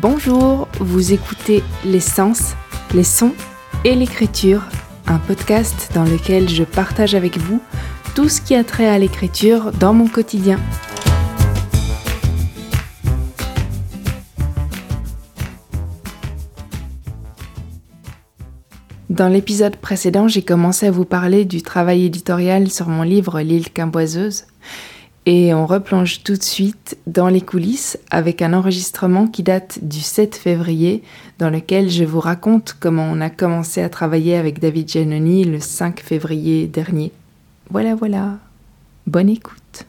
Bonjour, vous écoutez Les Sens, les sons et l'écriture, un podcast dans lequel je partage avec vous tout ce qui a trait à l'écriture dans mon quotidien. Dans l'épisode précédent, j'ai commencé à vous parler du travail éditorial sur mon livre L'île quimboiseuse. Et on replonge tout de suite dans les coulisses avec un enregistrement qui date du 7 février, dans lequel je vous raconte comment on a commencé à travailler avec David Giannoni le 5 février dernier. Voilà, voilà. Bonne écoute.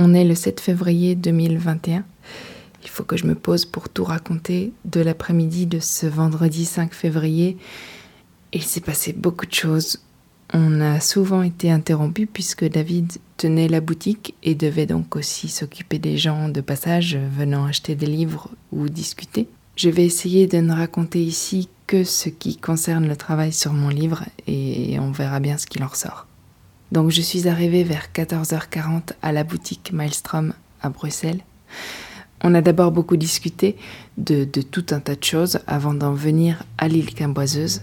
On est le 7 février 2021. Il faut que je me pose pour tout raconter de l'après-midi de ce vendredi 5 février. Il s'est passé beaucoup de choses. On a souvent été interrompu puisque David tenait la boutique et devait donc aussi s'occuper des gens de passage venant acheter des livres ou discuter. Je vais essayer de ne raconter ici que ce qui concerne le travail sur mon livre et on verra bien ce qu'il en ressort. Donc je suis arrivée vers 14h40 à la boutique Maelstrom à Bruxelles. On a d'abord beaucoup discuté de, tout un tas de choses avant d'en venir à l'île Quimboiseuse.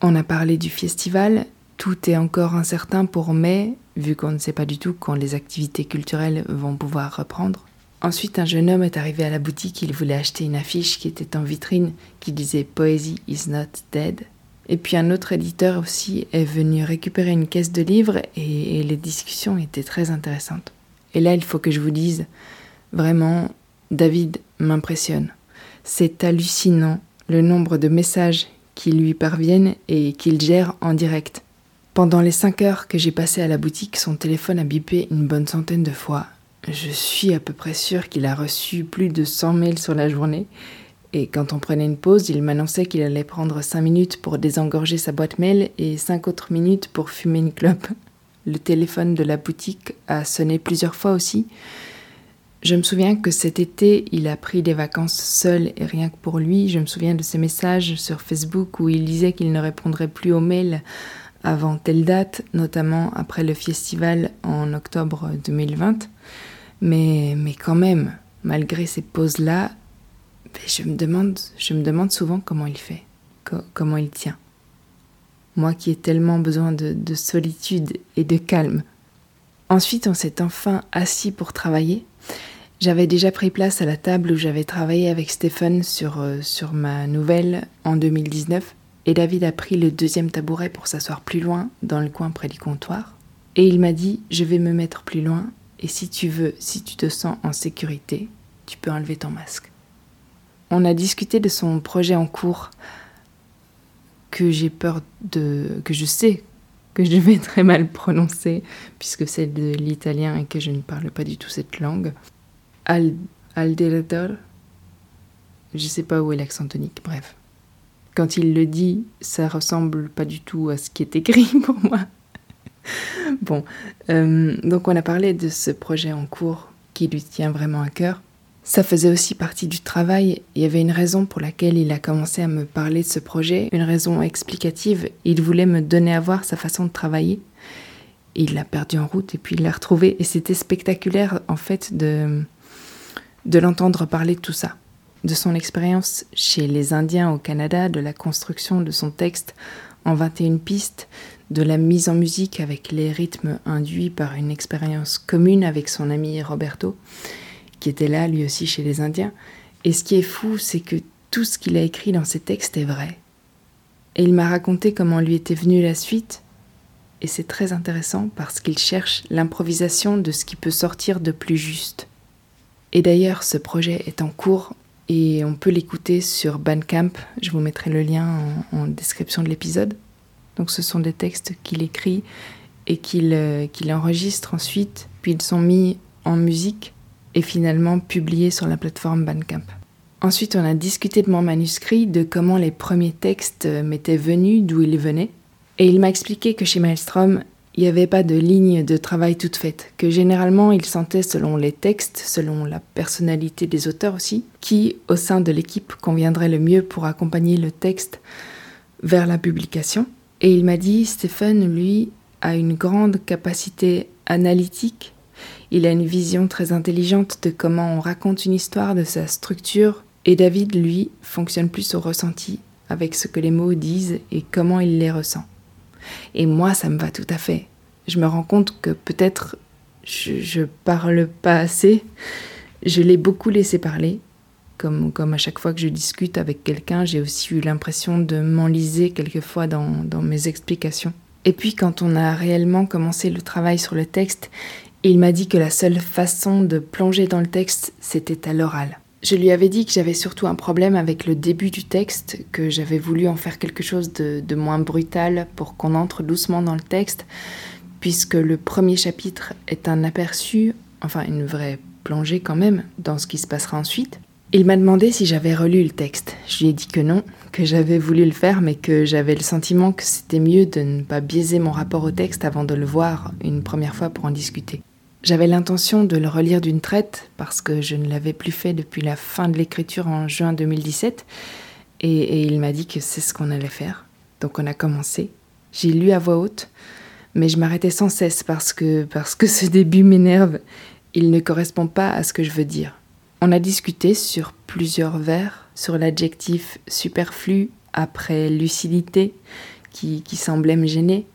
On a parlé du festival, tout est encore incertain pour mai, vu qu'on ne sait pas du tout quand les activités culturelles vont pouvoir reprendre. Ensuite, un jeune homme est arrivé à la boutique, il voulait acheter une affiche qui était en vitrine qui disait Poesy is not dead. Et puis un autre éditeur aussi est venu récupérer une caisse de livres et les discussions étaient très intéressantes. Et là, il faut que je vous dise, vraiment, David m'impressionne. C'est hallucinant le nombre de messages qui lui parviennent et qu'il gère en direct. Pendant les cinq heures que j'ai passées à la boutique, son téléphone a bipé une bonne centaine de fois. Je suis à peu près sûre qu'il a reçu plus de 100 mails sur la journée. Et quand on prenait une pause, il m'annonçait qu'il allait prendre cinq minutes pour désengorger sa boîte mail et cinq autres minutes pour fumer une clope. Le téléphone de la boutique a sonné plusieurs fois aussi. Je me souviens que cet été, il a pris des vacances seul et rien que pour lui. Je me souviens de ses messages sur Facebook où il disait qu'il ne répondrait plus aux mails avant telle date, notamment après le festival en octobre 2020. Mais, mais quand même, malgré ces pauses-là, je me, demande, je me demande souvent comment il fait, comment il tient. Moi qui ai tellement besoin de, de solitude et de calme. Ensuite, on s'est enfin assis pour travailler. J'avais déjà pris place à la table où j'avais travaillé avec Stéphane sur, euh, sur ma nouvelle en 2019 et David a pris le deuxième tabouret pour s'asseoir plus loin, dans le coin près du comptoir. Et il m'a dit Je vais me mettre plus loin et si tu veux, si tu te sens en sécurité, tu peux enlever ton masque. On a discuté de son projet en cours que j'ai peur de. que je sais que je vais très mal prononcer puisque c'est de l'italien et que je ne parle pas du tout cette langue. Al je sais pas où est l'accent tonique, bref. Quand il le dit, ça ressemble pas du tout à ce qui est écrit pour moi. bon, euh, donc on a parlé de ce projet en cours qui lui tient vraiment à cœur. Ça faisait aussi partie du travail. Il y avait une raison pour laquelle il a commencé à me parler de ce projet, une raison explicative. Il voulait me donner à voir sa façon de travailler. il l'a perdu en route et puis il l'a retrouvé. Et c'était spectaculaire en fait de, de l'entendre parler de tout ça, de son expérience chez les Indiens au Canada, de la construction de son texte en 21 pistes, de la mise en musique avec les rythmes induits par une expérience commune avec son ami Roberto, qui était là lui aussi chez les Indiens. Et ce qui est fou, c'est que tout ce qu'il a écrit dans ses textes est vrai. Et il m'a raconté comment lui était venue la suite, et c'est très intéressant parce qu'il cherche l'improvisation de ce qui peut sortir de plus juste. Et d'ailleurs, ce projet est en cours et on peut l'écouter sur Bandcamp. Je vous mettrai le lien en, description de l'épisode. Donc ce sont des textes qu'il écrit et qu'il euh, enregistre ensuite, puis ils sont mis en musique et finalement publiés sur la plateforme Bandcamp. Ensuite, on a discuté de mon manuscrit, de comment les premiers textes m'étaient venus, d'où ils venaient. Et il m'a expliqué que chez Maelstrom, il n'y avait pas de ligne de travail toute faite, que généralement il sentait selon les textes, selon la personnalité des auteurs aussi, qui au sein de l'équipe conviendrait le mieux pour accompagner le texte vers la publication. Et il m'a dit, Stéphane, lui, a une grande capacité analytique. Il a une vision très intelligente de comment on raconte une histoire, de sa structure. Et David, lui, fonctionne plus au ressenti, avec ce que les mots disent et comment il les ressent. Et moi, ça me va tout à fait. Je me rends compte que peut-être je, parle pas assez. Je l'ai beaucoup laissé parler. Comme, comme à chaque fois que je discute avec quelqu'un, j'ai aussi eu l'impression de m'enliser quelquefois dans, dans mes explications. Et puis quand on a réellement commencé le travail sur le texte, il m'a dit que la seule façon de plonger dans le texte, c'était à l'oral. Je lui avais dit que j'avais surtout un problème avec le début du texte, que j'avais voulu en faire quelque chose de, moins brutal pour qu'on entre doucement dans le texte, puisque le premier chapitre est un aperçu, enfin une vraie plongée quand même, dans ce qui se passera ensuite. Il m'a demandé si j'avais relu le texte. Je lui ai dit que non, que j'avais voulu le faire, mais que j'avais le sentiment que c'était mieux de ne pas biaiser mon rapport au texte avant de le voir une première fois pour en discuter. J'avais l'intention de le relire d'une traite parce que je ne l'avais plus fait depuis la fin de l'écriture en juin 2017 et, il m'a dit que c'est ce qu'on allait faire. Donc on a commencé. J'ai lu à voix haute, mais je m'arrêtais sans cesse parce que, parce que ce début m'énerve. Il ne correspond pas à ce que je veux dire. On a discuté sur plusieurs vers, sur l'adjectif superflu après lucidité, qui semblait me gêner.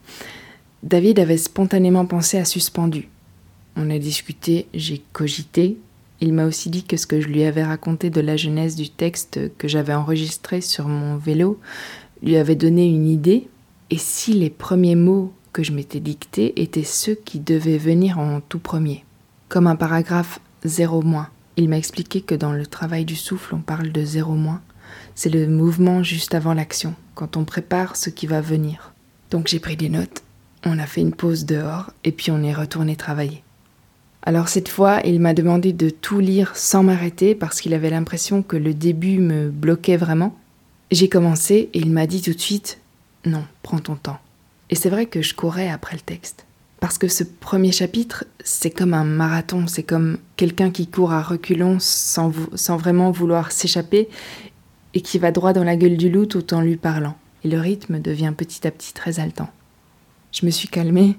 David avait spontanément pensé à suspendu. On a discuté, j'ai cogité. Il m'a aussi dit que ce que je lui avais raconté de la genèse du texte que j'avais enregistré sur mon vélo lui avait donné une idée. Et si les premiers mots que je m'étais dictés étaient ceux qui devaient venir en tout premier, comme un paragraphe zéro moins. Il m'a expliqué que dans le travail du souffle, on parle de zéro moins. C'est le mouvement juste avant l'action, quand on prépare ce qui va venir. Donc j'ai pris des notes, on a fait une pause dehors, et puis on est retourné travailler. Alors cette fois, il m'a demandé de tout lire sans m'arrêter parce qu'il avait l'impression que le début me bloquait vraiment. J'ai commencé et il m'a dit tout de suite Non, prends ton temps. Et c'est vrai que je courais après le texte. Parce que ce premier chapitre, c'est comme un marathon, c'est comme quelqu'un qui court à reculons sans, vraiment vouloir s'échapper et qui va droit dans la gueule du loup tout en lui parlant. Et le rythme devient petit à petit très haletant. Je me suis calmée,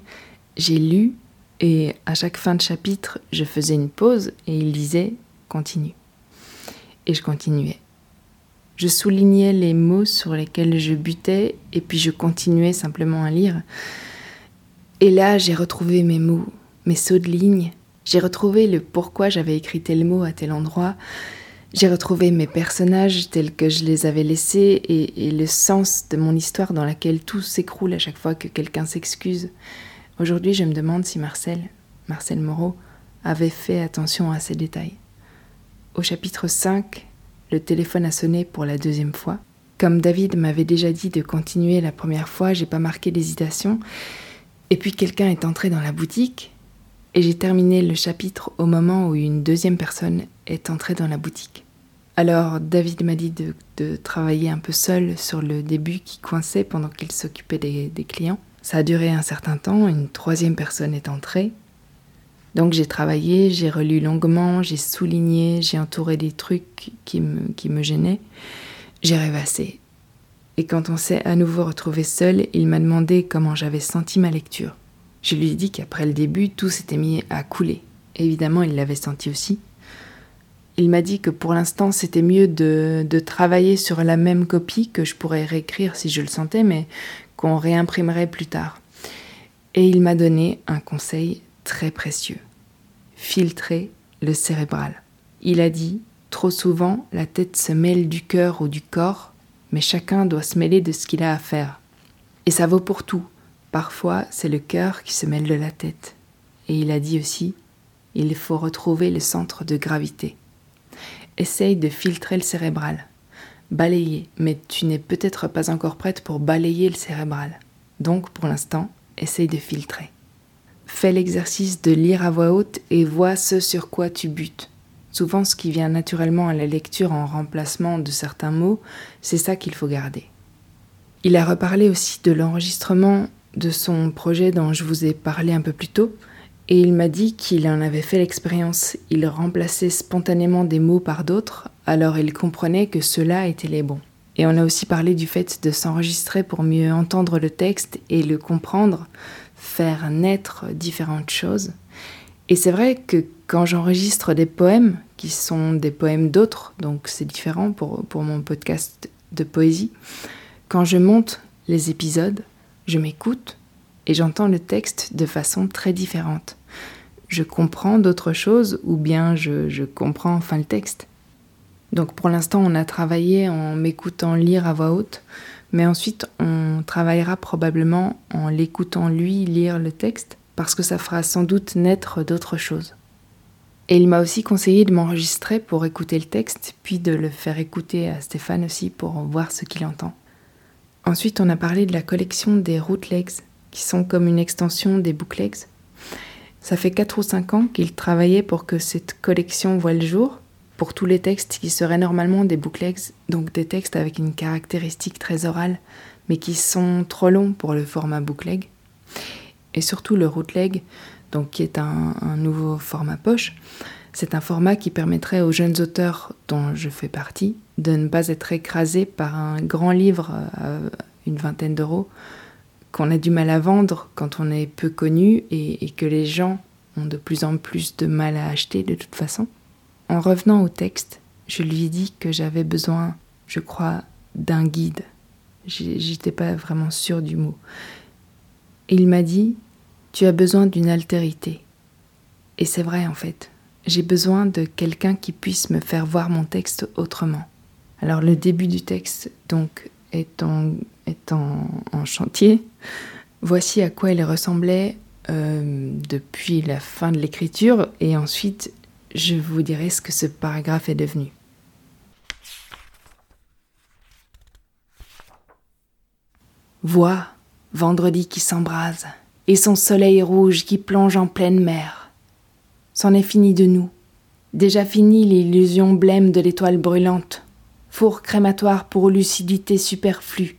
j'ai lu, et à chaque fin de chapitre, je faisais une pause et il disait continue. Et je continuais. Je soulignais les mots sur lesquels je butais et puis je continuais simplement à lire. Et là, j'ai retrouvé mes mots, mes sauts de ligne. J'ai retrouvé le pourquoi j'avais écrit tel mot à tel endroit. J'ai retrouvé mes personnages tels que je les avais laissés et, et le sens de mon histoire dans laquelle tout s'écroule à chaque fois que quelqu'un s'excuse. Aujourd'hui, je me demande si Marcel, Marcel Moreau, avait fait attention à ces détails. Au chapitre 5, le téléphone a sonné pour la deuxième fois. Comme David m'avait déjà dit de continuer la première fois, j'ai pas marqué d'hésitation et puis quelqu'un est entré dans la boutique et j'ai terminé le chapitre au moment où une deuxième personne est entrée dans la boutique. Alors David m'a dit de, travailler un peu seul sur le début qui coinçait pendant qu'il s'occupait des, clients. Ça a duré un certain temps, une troisième personne est entrée. Donc j'ai travaillé, j'ai relu longuement, j'ai souligné, j'ai entouré des trucs qui me, qui me gênaient. J'ai rêvassé, et quand on s'est à nouveau retrouvé seul, il m'a demandé comment j'avais senti ma lecture. Je lui ai dit qu'après le début, tout s'était mis à couler. Évidemment, il l'avait senti aussi. Il m'a dit que pour l'instant, c'était mieux de, de, travailler sur la même copie que je pourrais réécrire si je le sentais, mais qu'on réimprimerait plus tard. Et il m'a donné un conseil très précieux. Filtrer le cérébral. Il a dit, trop souvent, la tête se mêle du cœur ou du corps mais chacun doit se mêler de ce qu'il a à faire. Et ça vaut pour tout. Parfois, c'est le cœur qui se mêle de la tête. Et il a dit aussi, il faut retrouver le centre de gravité. Essaye de filtrer le cérébral. Balayer, mais tu n'es peut-être pas encore prête pour balayer le cérébral. Donc, pour l'instant, essaye de filtrer. Fais l'exercice de lire à voix haute et vois ce sur quoi tu butes. Souvent, ce qui vient naturellement à la lecture en remplacement de certains mots, c'est ça qu'il faut garder. Il a reparlé aussi de l'enregistrement de son projet dont je vous ai parlé un peu plus tôt, et il m'a dit qu'il en avait fait l'expérience. Il remplaçait spontanément des mots par d'autres, alors il comprenait que ceux-là étaient les bons. Et on a aussi parlé du fait de s'enregistrer pour mieux entendre le texte et le comprendre, faire naître différentes choses. Et c'est vrai que quand j'enregistre des poèmes, qui sont des poèmes d'autres, donc c'est différent pour, pour mon podcast de poésie, quand je monte les épisodes, je m'écoute et j'entends le texte de façon très différente. Je comprends d'autres choses ou bien je, comprends enfin le texte. Donc pour l'instant, on a travaillé en m'écoutant lire à voix haute, mais ensuite on travaillera probablement en l'écoutant lui lire le texte, parce que ça fera sans doute naître d'autres choses. Et il m'a aussi conseillé de m'enregistrer pour écouter le texte, puis de le faire écouter à Stéphane aussi pour voir ce qu'il entend. Ensuite, on a parlé de la collection des rootlegs, qui sont comme une extension des booklegs. Ça fait 4 ou 5 ans qu'il travaillait pour que cette collection voie le jour, pour tous les textes qui seraient normalement des booklegs, donc des textes avec une caractéristique très orale, mais qui sont trop longs pour le format bookleg. Et surtout le rootleg, donc qui est un, nouveau format poche. C'est un format qui permettrait aux jeunes auteurs dont je fais partie de ne pas être écrasés par un grand livre à une vingtaine d'euros qu'on a du mal à vendre quand on est peu connu et, que les gens ont de plus en plus de mal à acheter de toute façon. En revenant au texte, je lui ai dit que j'avais besoin, je crois, d'un guide. J'étais pas vraiment sûre du mot. Il m'a dit Tu as besoin d'une altérité. Et c'est vrai en fait. J'ai besoin de quelqu'un qui puisse me faire voir mon texte autrement. Alors le début du texte, donc, est en, chantier. Voici à quoi il ressemblait euh, depuis la fin de l'écriture et ensuite je vous dirai ce que ce paragraphe est devenu. Vois, vendredi qui s'embrase, et son soleil rouge qui plonge en pleine mer. C'en est fini de nous, déjà fini l'illusion blême de l'étoile brûlante, four crématoire pour lucidité superflue.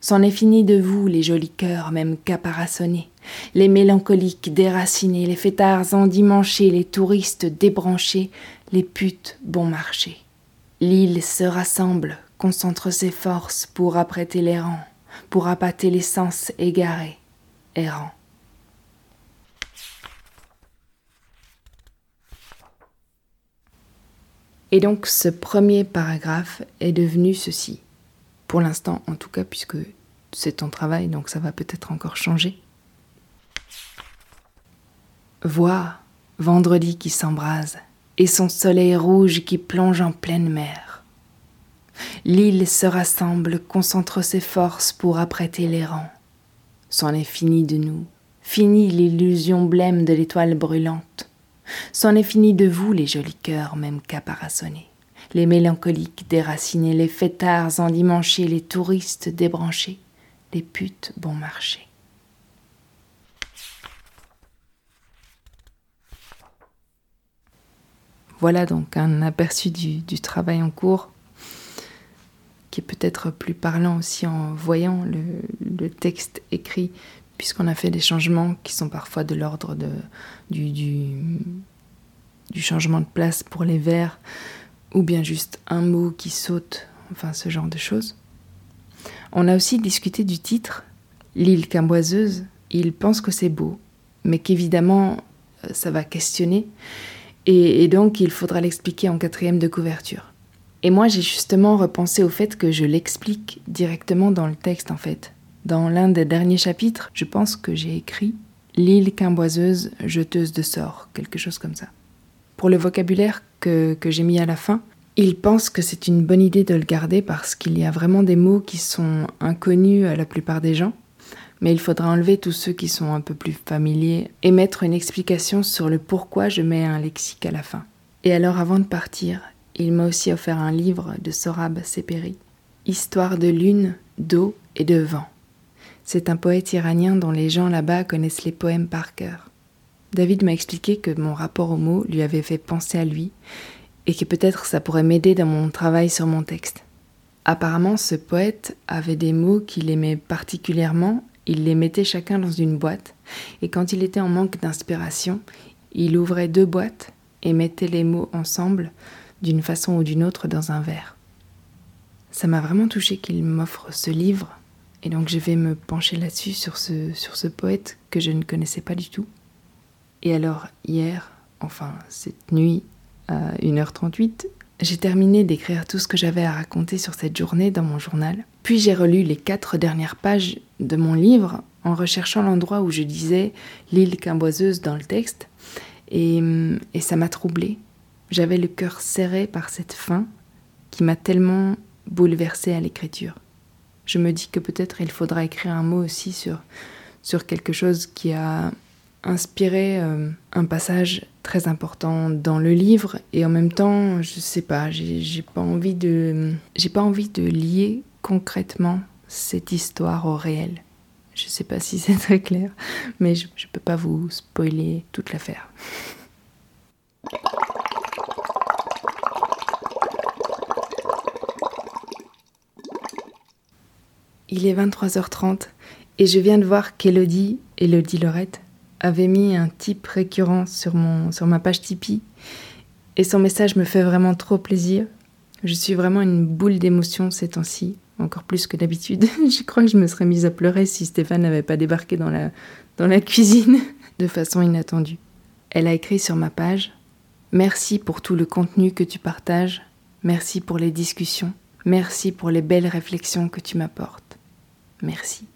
C'en est fini de vous, les jolis cœurs, même caparaçonnés les mélancoliques déracinés, les fêtards endimanchés, les touristes débranchés, les putes bon marché. L'île se rassemble, concentre ses forces pour apprêter les rangs, pour appâter les sens égarés, errants. Et donc ce premier paragraphe est devenu ceci. Pour l'instant en tout cas, puisque c'est en travail, donc ça va peut-être encore changer. Vois, vendredi qui s'embrase, et son soleil rouge qui plonge en pleine mer. L'île se rassemble, concentre ses forces pour apprêter les rangs. C'en est fini de nous, fini l'illusion blême de l'étoile brûlante. C'en est fini de vous, les jolis cœurs, même caparaçonnés, les mélancoliques déracinés, les fêtards endimanchés, les touristes débranchés, les putes bon marché. Voilà donc un aperçu du, travail en cours qui est peut-être plus parlant aussi en voyant le, texte écrit, puisqu'on a fait des changements qui sont parfois de l'ordre du, changement de place pour les vers, ou bien juste un mot qui saute, enfin ce genre de choses. On a aussi discuté du titre, L'île camboiseuse. Il pense que c'est beau, mais qu'évidemment euh, ça va questionner et, donc il faudra l'expliquer en quatrième de couverture. Et moi j'ai justement repensé au fait que je l'explique directement dans le texte en fait. Dans l'un des derniers chapitres, je pense que j'ai écrit L'île quimboiseuse, jeteuse de sorts, quelque chose comme ça. Pour le vocabulaire que, que j'ai mis à la fin, il pense que c'est une bonne idée de le garder parce qu'il y a vraiment des mots qui sont inconnus à la plupart des gens mais il faudra enlever tous ceux qui sont un peu plus familiers et mettre une explication sur le pourquoi je mets un lexique à la fin. Et alors avant de partir, il m'a aussi offert un livre de Sorab Seperi, Histoire de lune, d'eau et de vent. C'est un poète iranien dont les gens là-bas connaissent les poèmes par cœur. David m'a expliqué que mon rapport aux mots lui avait fait penser à lui et que peut-être ça pourrait m'aider dans mon travail sur mon texte. Apparemment, ce poète avait des mots qu'il aimait particulièrement il les mettait chacun dans une boîte, et quand il était en manque d'inspiration, il ouvrait deux boîtes et mettait les mots ensemble, d'une façon ou d'une autre, dans un verre. Ça m'a vraiment touché qu'il m'offre ce livre, Et donc je vais me pencher là-dessus, sur ce, sur ce poète que je ne connaissais pas du tout. Et alors hier, enfin cette nuit, à 1h38, j'ai terminé d'écrire tout ce que j'avais à raconter sur cette journée dans mon journal. Puis j'ai relu les quatre dernières pages de mon livre en recherchant l'endroit où je disais l'île quimboiseuse dans le texte. Et, et ça m'a troublée. J'avais le cœur serré par cette fin qui m'a tellement bouleversée à l'écriture. Je me dis que peut-être il faudra écrire un mot aussi sur, sur quelque chose qui a inspiré euh, un passage très important dans le livre et en même temps, je sais pas, j'ai pas envie de j'ai pas envie de lier concrètement cette histoire au réel. Je sais pas si c'est très clair, mais je, je peux pas vous spoiler toute l'affaire. Il est 23h30 et je viens de voir qu'Elodie, Elodie Lorette, avait mis un type récurrent sur, ma page Tipeee. Et son message me fait vraiment trop plaisir. Je suis vraiment une boule d'émotion ces temps-ci, encore plus que d'habitude. je crois que je me serais mise à pleurer si Stéphane n'avait pas débarqué dans la, dans la cuisine de façon inattendue. Elle a écrit sur ma page Merci pour tout le contenu que tu partages. Merci pour les discussions. Merci pour les belles réflexions que tu m'apportes. Merci.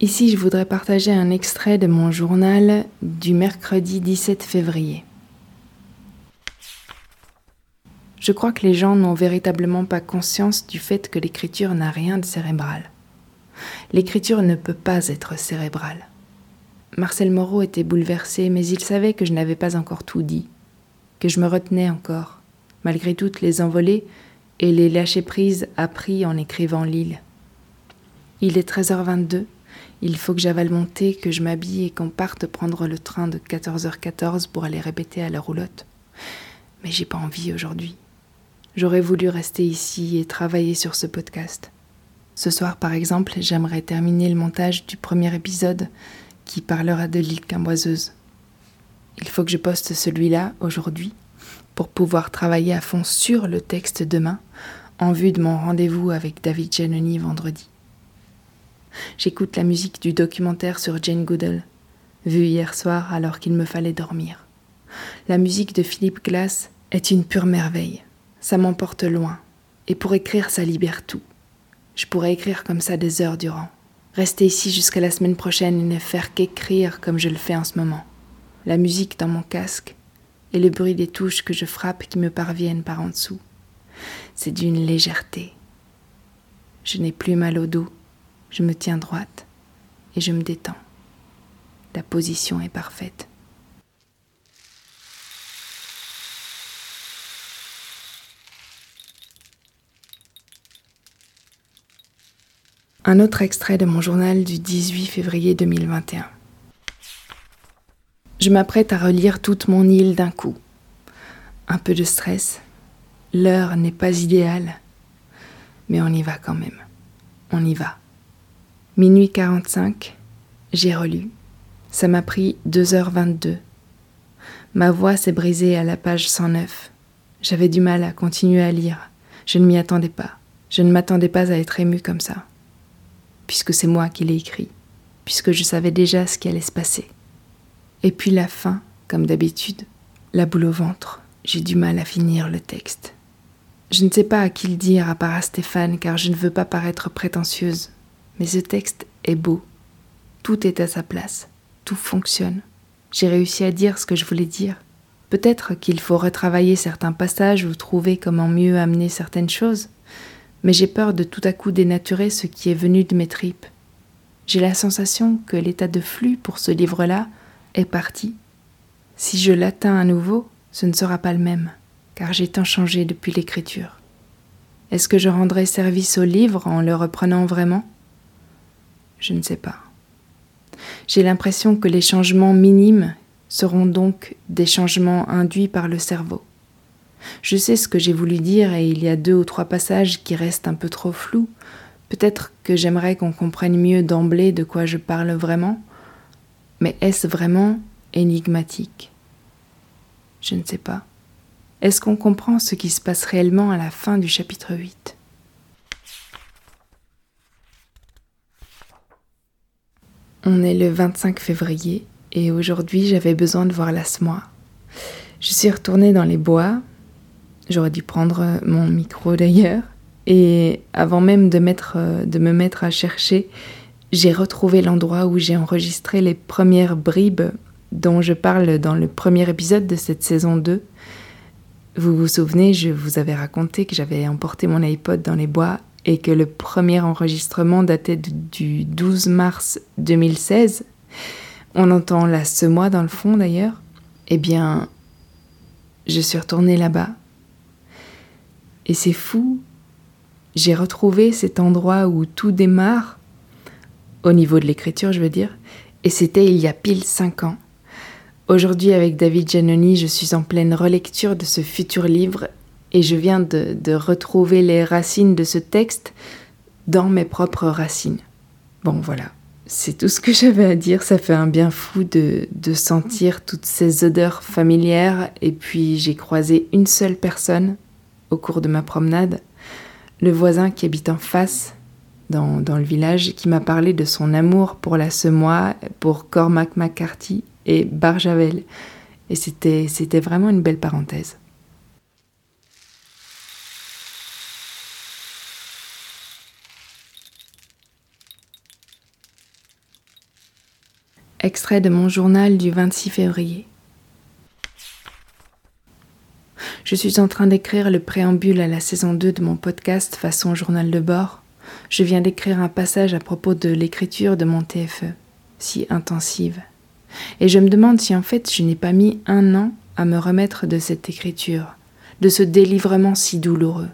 Ici, je voudrais partager un extrait de mon journal du mercredi 17 février. Je crois que les gens n'ont véritablement pas conscience du fait que l'écriture n'a rien de cérébral. L'écriture ne peut pas être cérébrale. Marcel Moreau était bouleversé, mais il savait que je n'avais pas encore tout dit, que je me retenais encore, malgré toutes les envolées et les lâcher-prises appris en écrivant L'île. Il est 13h22 il faut que j'avale mon thé, que je m'habille et qu'on parte prendre le train de 14h14 pour aller répéter à la roulotte. Mais j'ai pas envie aujourd'hui. J'aurais voulu rester ici et travailler sur ce podcast. Ce soir, par exemple, j'aimerais terminer le montage du premier épisode qui parlera de l'île Quimboiseuse. Il faut que je poste celui-là aujourd'hui pour pouvoir travailler à fond sur le texte demain en vue de mon rendez-vous avec David Giannoni vendredi. J'écoute la musique du documentaire sur Jane Goodall, vu hier soir alors qu'il me fallait dormir. La musique de Philippe Glass est une pure merveille. Ça m'emporte loin. Et pour écrire, ça libère tout. Je pourrais écrire comme ça des heures durant. Rester ici jusqu'à la semaine prochaine et ne faire qu'écrire comme je le fais en ce moment. La musique dans mon casque et le bruit des touches que je frappe qui me parviennent par en dessous. C'est d'une légèreté. Je n'ai plus mal au dos je me tiens droite et je me détends. La position est parfaite. Un autre extrait de mon journal du 18 février 2021. Je m'apprête à relire toute mon île d'un coup. Un peu de stress. L'heure n'est pas idéale. Mais on y va quand même. On y va. Minuit 45, j'ai relu. Ça m'a pris 2h22. Ma voix s'est brisée à la page 109. J'avais du mal à continuer à lire. Je ne m'y attendais pas. Je ne m'attendais pas à être émue comme ça. Puisque c'est moi qui l'ai écrit. Puisque je savais déjà ce qui allait se passer. Et puis la fin, comme d'habitude, la boule au ventre. J'ai du mal à finir le texte. Je ne sais pas à qui le dire à part à Stéphane car je ne veux pas paraître prétentieuse. Mais ce texte est beau. Tout est à sa place. Tout fonctionne. J'ai réussi à dire ce que je voulais dire. Peut-être qu'il faut retravailler certains passages ou trouver comment mieux amener certaines choses, mais j'ai peur de tout à coup dénaturer ce qui est venu de mes tripes. J'ai la sensation que l'état de flux pour ce livre-là est parti. Si je l'atteins à nouveau, ce ne sera pas le même, car j'ai tant changé depuis l'écriture. Est-ce que je rendrai service au livre en le reprenant vraiment? Je ne sais pas. J'ai l'impression que les changements minimes seront donc des changements induits par le cerveau. Je sais ce que j'ai voulu dire et il y a deux ou trois passages qui restent un peu trop flous. Peut-être que j'aimerais qu'on comprenne mieux d'emblée de quoi je parle vraiment, mais est-ce vraiment énigmatique? Je ne sais pas. Est-ce qu'on comprend ce qui se passe réellement à la fin du chapitre 8 On est le 25 février et aujourd'hui j'avais besoin de voir la SMOA. Je suis retournée dans les bois, j'aurais dû prendre mon micro d'ailleurs, et avant même de, mettre, de me mettre à chercher, j'ai retrouvé l'endroit où j'ai enregistré les premières bribes dont je parle dans le premier épisode de cette saison 2. Vous vous souvenez, je vous avais raconté que j'avais emporté mon iPod dans les bois et que le premier enregistrement datait du 12 mars 2016. On entend la semois dans le fond d'ailleurs. Eh bien, je suis retournée là-bas. Et c'est fou, j'ai retrouvé cet endroit où tout démarre, au niveau de l'écriture je veux dire, et c'était il y a pile cinq ans. Aujourd'hui avec David Giannoni, je suis en pleine relecture de ce futur livre et je viens de, de retrouver les racines de ce texte dans mes propres racines. Bon voilà, c'est tout ce que j'avais à dire. Ça fait un bien fou de, de, sentir toutes ces odeurs familières. Et puis j'ai croisé une seule personne au cours de ma promenade, le voisin qui habite en face dans, le village, qui m'a parlé de son amour pour la semois, pour Cormac McCarthy et Barjavel. Et c'était, c'était vraiment une belle parenthèse. Extrait de mon journal du 26 février. Je suis en train d'écrire le préambule à la saison 2 de mon podcast façon journal de bord. Je viens d'écrire un passage à propos de l'écriture de mon TFE, si intensive. Et je me demande si en fait je n'ai pas mis un an à me remettre de cette écriture, de ce délivrement si douloureux,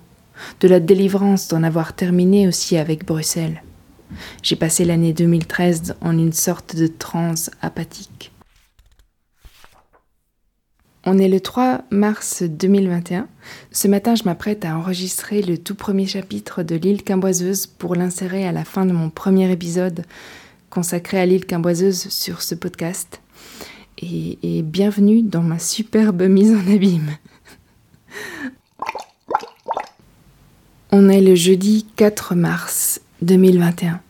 de la délivrance d'en avoir terminé aussi avec Bruxelles. J'ai passé l'année 2013 en une sorte de transe apathique. On est le 3 mars 2021. Ce matin, je m'apprête à enregistrer le tout premier chapitre de L'île Quimboiseuse pour l'insérer à la fin de mon premier épisode consacré à l'île Quimboiseuse sur ce podcast. Et, bienvenue dans ma superbe mise en abîme. On est le jeudi 4 mars 2021.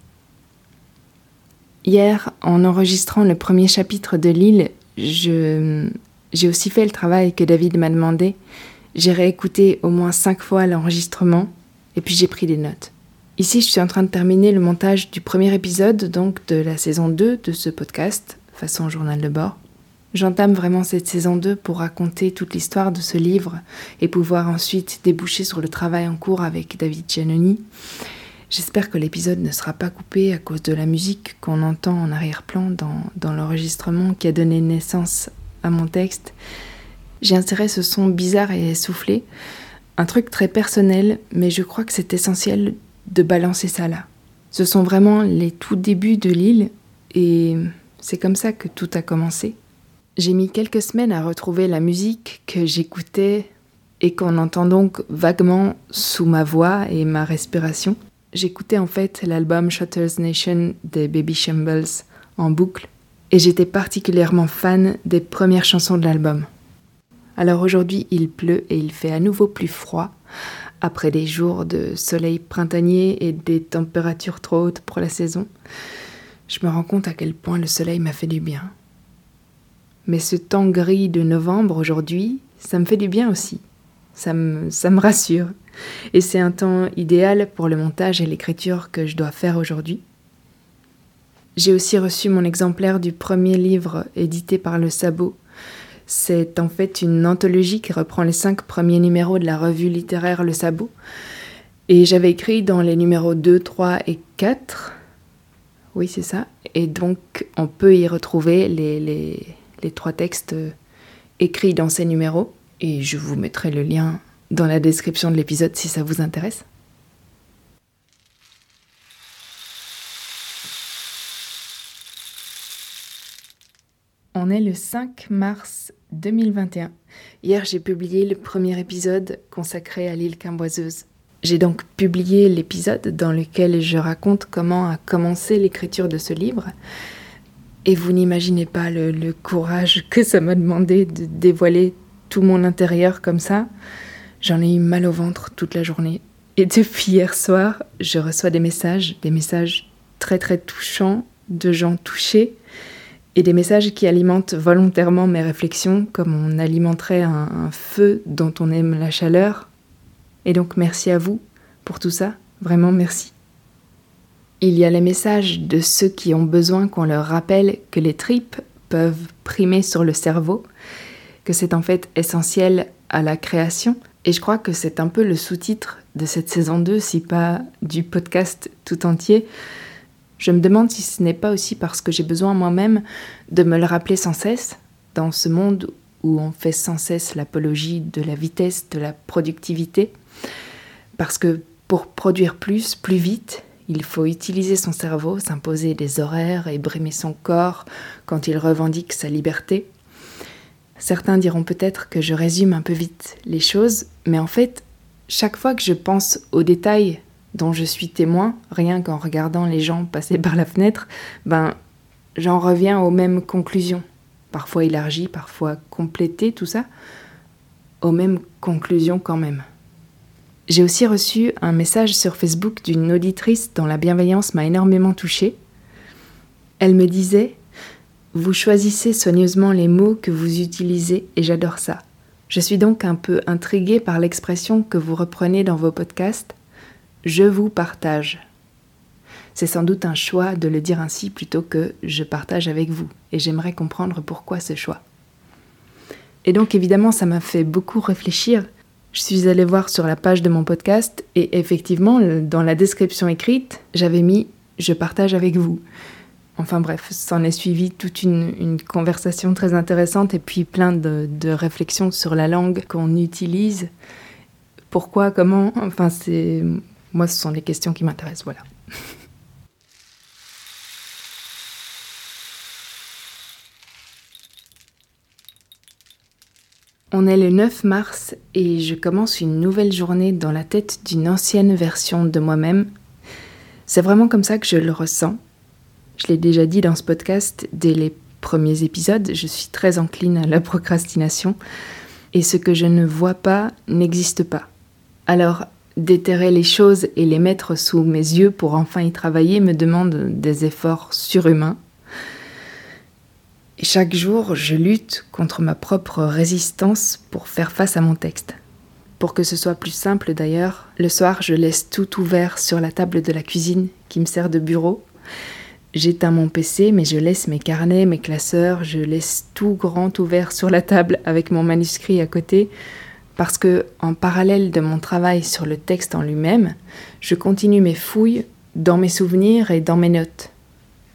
Hier, en enregistrant le premier chapitre de L'île, je, j'ai aussi fait le travail que David m'a demandé. J'ai réécouté au moins cinq fois l'enregistrement et puis j'ai pris des notes. Ici, je suis en train de terminer le montage du premier épisode, donc de la saison 2 de ce podcast, façon journal de bord. J'entame vraiment cette saison 2 pour raconter toute l'histoire de ce livre et pouvoir ensuite déboucher sur le travail en cours avec David Giannoni. J'espère que l'épisode ne sera pas coupé à cause de la musique qu'on entend en arrière-plan dans, dans l'enregistrement qui a donné naissance à mon texte. J'ai inséré ce son bizarre et essoufflé, un truc très personnel, mais je crois que c'est essentiel de balancer ça là. Ce sont vraiment les tout débuts de l'île et c'est comme ça que tout a commencé. J'ai mis quelques semaines à retrouver la musique que j'écoutais et qu'on entend donc vaguement sous ma voix et ma respiration. J'écoutais en fait l'album Shutters Nation des Baby Shambles en boucle et j'étais particulièrement fan des premières chansons de l'album. Alors aujourd'hui il pleut et il fait à nouveau plus froid, après des jours de soleil printanier et des températures trop hautes pour la saison. Je me rends compte à quel point le soleil m'a fait du bien. Mais ce temps gris de novembre aujourd'hui, ça me fait du bien aussi. Ça me, ça me rassure. Et c'est un temps idéal pour le montage et l'écriture que je dois faire aujourd'hui. J'ai aussi reçu mon exemplaire du premier livre édité par Le Sabot. C'est en fait une anthologie qui reprend les cinq premiers numéros de la revue littéraire Le Sabot. Et j'avais écrit dans les numéros 2, 3 et 4. Oui, c'est ça. Et donc, on peut y retrouver les, les, les trois textes écrits dans ces numéros. Et je vous mettrai le lien dans la description de l'épisode si ça vous intéresse. On est le 5 mars 2021. Hier, j'ai publié le premier épisode consacré à l'île Quimboiseuse. J'ai donc publié l'épisode dans lequel je raconte comment a commencé l'écriture de ce livre. Et vous n'imaginez pas le, le, courage que ça m'a demandé de dévoiler tout mon intérieur comme ça, j'en ai eu mal au ventre toute la journée. Et depuis hier soir, je reçois des messages, des messages très très touchants de gens touchés et des messages qui alimentent volontairement mes réflexions comme on alimenterait un, feu dont on aime la chaleur. Et donc merci à vous pour tout ça, vraiment merci. Il y a les messages de ceux qui ont besoin qu'on leur rappelle que les tripes peuvent primer sur le cerveau, que c'est en fait essentiel à la création. Et je crois que c'est un peu le sous-titre de cette saison 2, si pas du podcast tout entier. Je me demande si ce n'est pas aussi parce que j'ai besoin moi-même de me le rappeler sans cesse, dans ce monde où on fait sans cesse l'apologie de la vitesse, de la productivité, parce que pour produire plus, plus vite, il faut utiliser son cerveau, s'imposer des horaires et brimer son corps quand il revendique sa liberté. Certains diront peut-être que je résume un peu vite les choses, mais en fait, chaque fois que je pense aux détails dont je suis témoin, rien qu'en regardant les gens passer par la fenêtre, ben j'en reviens aux mêmes conclusions, parfois élargies, parfois complétées, tout ça, aux mêmes conclusions quand même. J'ai aussi reçu un message sur Facebook d'une auditrice dont la bienveillance m'a énormément touchée. Elle me disait Vous choisissez soigneusement les mots que vous utilisez et j'adore ça. Je suis donc un peu intriguée par l'expression que vous reprenez dans vos podcasts Je vous partage. C'est sans doute un choix de le dire ainsi plutôt que je partage avec vous, et j'aimerais comprendre pourquoi ce choix. Et donc évidemment ça m'a fait beaucoup réfléchir je suis allée voir sur la page de mon podcast et effectivement, dans la description écrite, j'avais mis Je partage avec vous. Enfin bref, s'en est suivi toute une, conversation très intéressante et puis plein de, de réflexions sur la langue qu'on utilise. Pourquoi, comment, enfin c'est... Moi, ce sont les questions qui m'intéressent, voilà. On est le 9 mars et je commence une nouvelle journée dans la tête d'une ancienne version de moi-même. C'est vraiment comme ça que je le ressens. Je l'ai déjà dit dans ce podcast dès les premiers épisodes, je suis très encline à la procrastination et ce que je ne vois pas n'existe pas. Alors, déterrer les choses et les mettre sous mes yeux pour enfin y travailler me demande des efforts surhumains chaque jour, je lutte contre ma propre résistance pour faire face à mon texte. Pour que ce soit plus simple d'ailleurs, le soir, je laisse tout ouvert sur la table de la cuisine qui me sert de bureau. J'éteins mon PC, mais je laisse mes carnets, mes classeurs, je laisse tout grand ouvert sur la table avec mon manuscrit à côté, parce que, en parallèle de mon travail sur le texte en lui-même, je continue mes fouilles dans mes souvenirs et dans mes notes.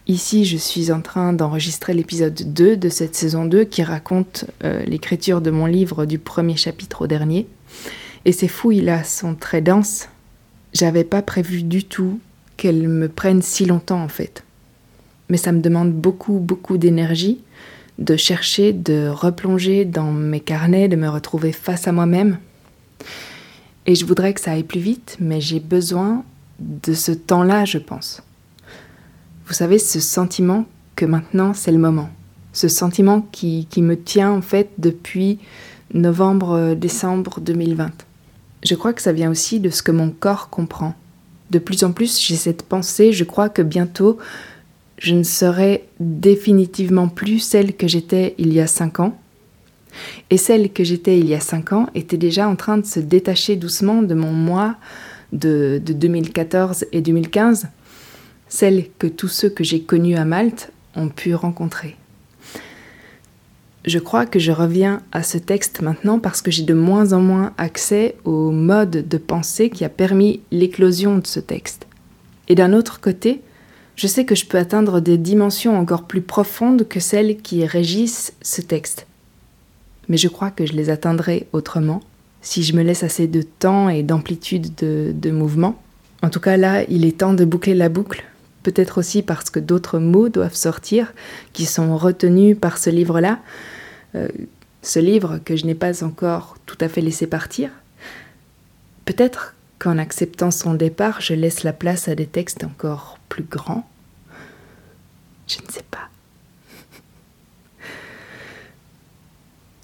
Ici, je suis en train d'enregistrer l'épisode 2 de cette saison 2 qui raconte euh, l'écriture de mon livre du premier chapitre au dernier. Et ces fouilles-là sont très denses. J'avais pas prévu du tout qu'elles me prennent si longtemps en fait. Mais ça me demande beaucoup, beaucoup d'énergie de chercher, de replonger dans mes carnets, de me retrouver face à moi-même. Et je voudrais que ça aille plus vite, mais j'ai besoin de ce temps-là, je pense. Vous savez, ce sentiment que maintenant c'est le moment. Ce sentiment qui, qui, me tient en fait depuis novembre-décembre 2020. Je crois que ça vient aussi de ce que mon corps comprend. De plus en plus, j'ai cette pensée, je crois que bientôt, je ne serai définitivement plus celle que j'étais il y a cinq ans. Et celle que j'étais il y a cinq ans était déjà en train de se détacher doucement de mon moi de, de 2014 et 2015 celle que tous ceux que j'ai connus à Malte ont pu rencontrer. Je crois que je reviens à ce texte maintenant parce que j'ai de moins en moins accès au mode de pensée qui a permis l'éclosion de ce texte. Et d'un autre côté, je sais que je peux atteindre des dimensions encore plus profondes que celles qui régissent ce texte. Mais je crois que je les atteindrai autrement, si je me laisse assez de temps et d'amplitude de, mouvement. En tout cas là, il est temps de boucler la boucle peut-être aussi parce que d'autres mots doivent sortir qui sont retenus par ce livre-là, euh, ce livre que je n'ai pas encore tout à fait laissé partir. Peut-être qu'en acceptant son départ, je laisse la place à des textes encore plus grands. Je ne sais pas.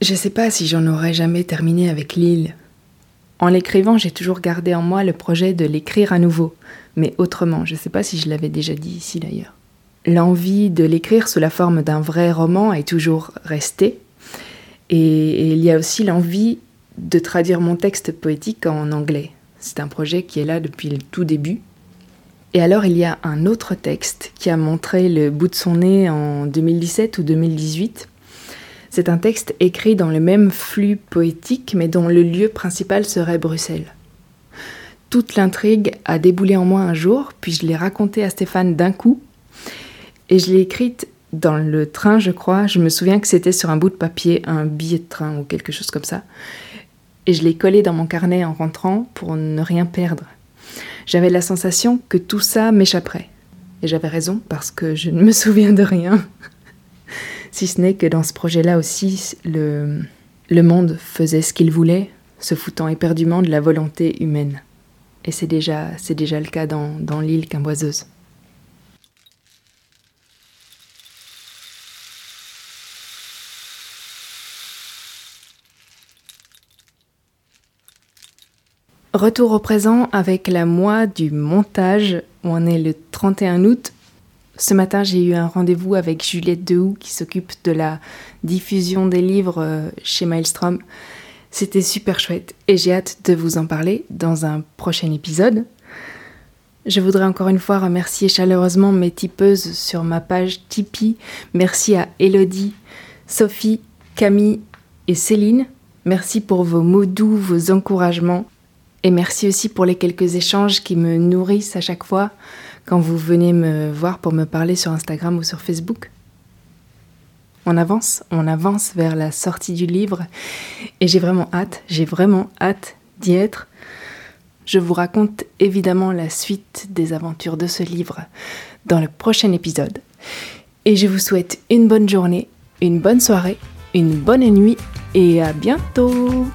Je sais pas si j'en aurais jamais terminé avec l'île. En l'écrivant, j'ai toujours gardé en moi le projet de l'écrire à nouveau, mais autrement. Je sais pas si je l'avais déjà dit ici d'ailleurs. L'envie de l'écrire sous la forme d'un vrai roman est toujours restée. Et, il y a aussi l'envie de traduire mon texte poétique en anglais. C'est un projet qui est là depuis le tout début. Et alors il y a un autre texte qui a montré le bout de son nez en 2017 ou 2018. C'est un texte écrit dans le même flux poétique mais dont le lieu principal serait Bruxelles. Toute l'intrigue a déboulé en moi un jour, puis je l'ai racontée à Stéphane d'un coup. Et je l'ai écrite dans le train, je crois. Je me souviens que c'était sur un bout de papier, un billet de train ou quelque chose comme ça. Et je l'ai collé dans mon carnet en rentrant pour ne rien perdre. J'avais la sensation que tout ça m'échapperait. Et j'avais raison parce que je ne me souviens de rien. si ce n'est que dans ce projet-là aussi, le, le monde faisait ce qu'il voulait, se foutant éperdument de la volonté humaine. Et c'est déjà, déjà le cas dans, dans l'île Quimboiseuse. Retour au présent avec la moi du montage, on est le 31 août. Ce matin, j'ai eu un rendez-vous avec Juliette Dehoux qui s'occupe de la diffusion des livres euh, chez Maelstrom. C'était super chouette et j'ai hâte de vous en parler dans un prochain épisode. Je voudrais encore une fois remercier chaleureusement mes tipeuses sur ma page Tipeee. Merci à Elodie, Sophie, Camille et Céline. Merci pour vos mots doux, vos encouragements. Et merci aussi pour les quelques échanges qui me nourrissent à chaque fois quand vous venez me voir pour me parler sur Instagram ou sur Facebook. On avance, on avance vers la sortie du livre et j'ai vraiment hâte, j'ai vraiment hâte d'y être. Je vous raconte évidemment la suite des aventures de ce livre dans le prochain épisode. Et je vous souhaite une bonne journée, une bonne soirée, une bonne nuit et à bientôt